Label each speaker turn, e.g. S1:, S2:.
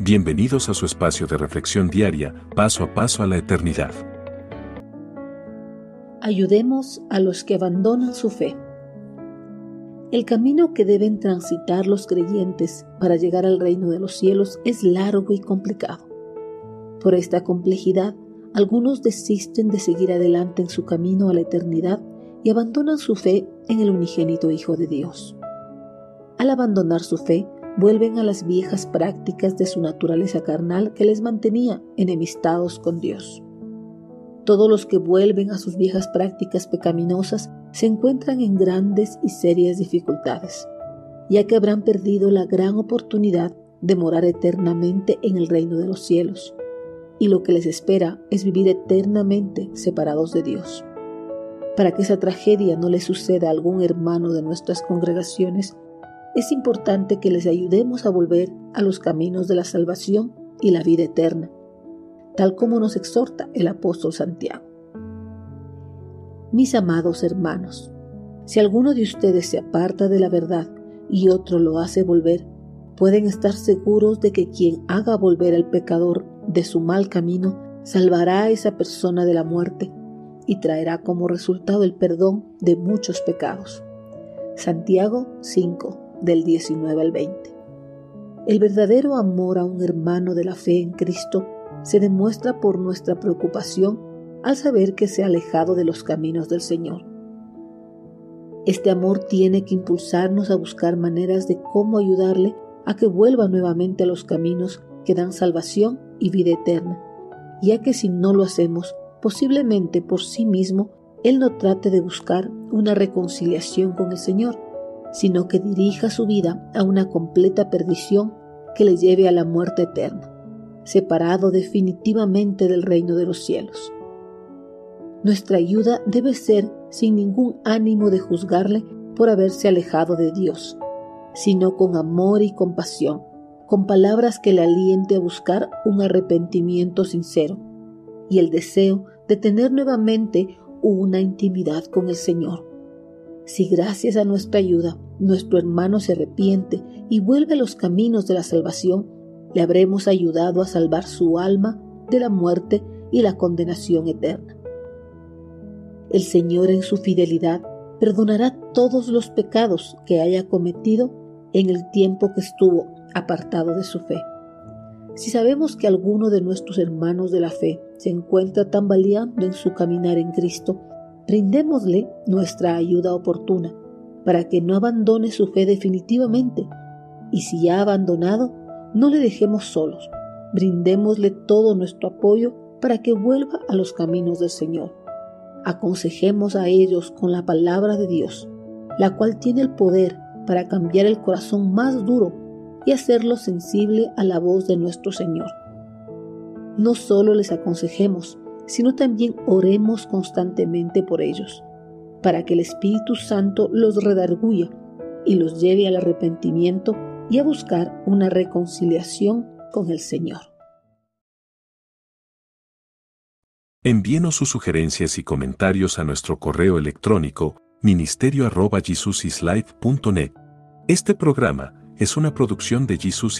S1: Bienvenidos a su espacio de reflexión diaria, paso a paso a la eternidad.
S2: Ayudemos a los que abandonan su fe. El camino que deben transitar los creyentes para llegar al reino de los cielos es largo y complicado. Por esta complejidad, algunos desisten de seguir adelante en su camino a la eternidad y abandonan su fe en el unigénito Hijo de Dios. Al abandonar su fe, vuelven a las viejas prácticas de su naturaleza carnal que les mantenía enemistados con Dios. Todos los que vuelven a sus viejas prácticas pecaminosas se encuentran en grandes y serias dificultades, ya que habrán perdido la gran oportunidad de morar eternamente en el reino de los cielos, y lo que les espera es vivir eternamente separados de Dios. Para que esa tragedia no le suceda a algún hermano de nuestras congregaciones, es importante que les ayudemos a volver a los caminos de la salvación y la vida eterna, tal como nos exhorta el apóstol Santiago. Mis amados hermanos, si alguno de ustedes se aparta de la verdad y otro lo hace volver, pueden estar seguros de que quien haga volver al pecador de su mal camino salvará a esa persona de la muerte y traerá como resultado el perdón de muchos pecados. Santiago 5, del 19 al 20. El verdadero amor a un hermano de la fe en Cristo se demuestra por nuestra preocupación al saber que se ha alejado de los caminos del Señor. Este amor tiene que impulsarnos a buscar maneras de cómo ayudarle a que vuelva nuevamente a los caminos que dan salvación y vida eterna, ya que si no lo hacemos, posiblemente por sí mismo, Él no trate de buscar una reconciliación con el Señor, sino que dirija su vida a una completa perdición que le lleve a la muerte eterna, separado definitivamente del reino de los cielos. Nuestra ayuda debe ser sin ningún ánimo de juzgarle por haberse alejado de Dios, sino con amor y compasión, con palabras que le aliente a buscar un arrepentimiento sincero y el deseo de tener nuevamente una intimidad con el Señor. Si gracias a nuestra ayuda nuestro hermano se arrepiente y vuelve a los caminos de la salvación, le habremos ayudado a salvar su alma de la muerte y la condenación eterna. El Señor en su fidelidad perdonará todos los pecados que haya cometido en el tiempo que estuvo apartado de su fe. Si sabemos que alguno de nuestros hermanos de la fe se encuentra tambaleando en su caminar en Cristo, brindémosle nuestra ayuda oportuna para que no abandone su fe definitivamente y si ha abandonado, no le dejemos solos, brindémosle todo nuestro apoyo para que vuelva a los caminos del Señor. Aconsejemos a ellos con la palabra de Dios, la cual tiene el poder para cambiar el corazón más duro y hacerlo sensible a la voz de nuestro Señor. No solo les aconsejemos, sino también oremos constantemente por ellos para que el Espíritu Santo los redarguya y los lleve al arrepentimiento y a buscar una reconciliación con el Señor.
S1: Envíenos sus sugerencias y comentarios a nuestro correo electrónico ministerio.jesusislife.net. Este programa es una producción de Jesus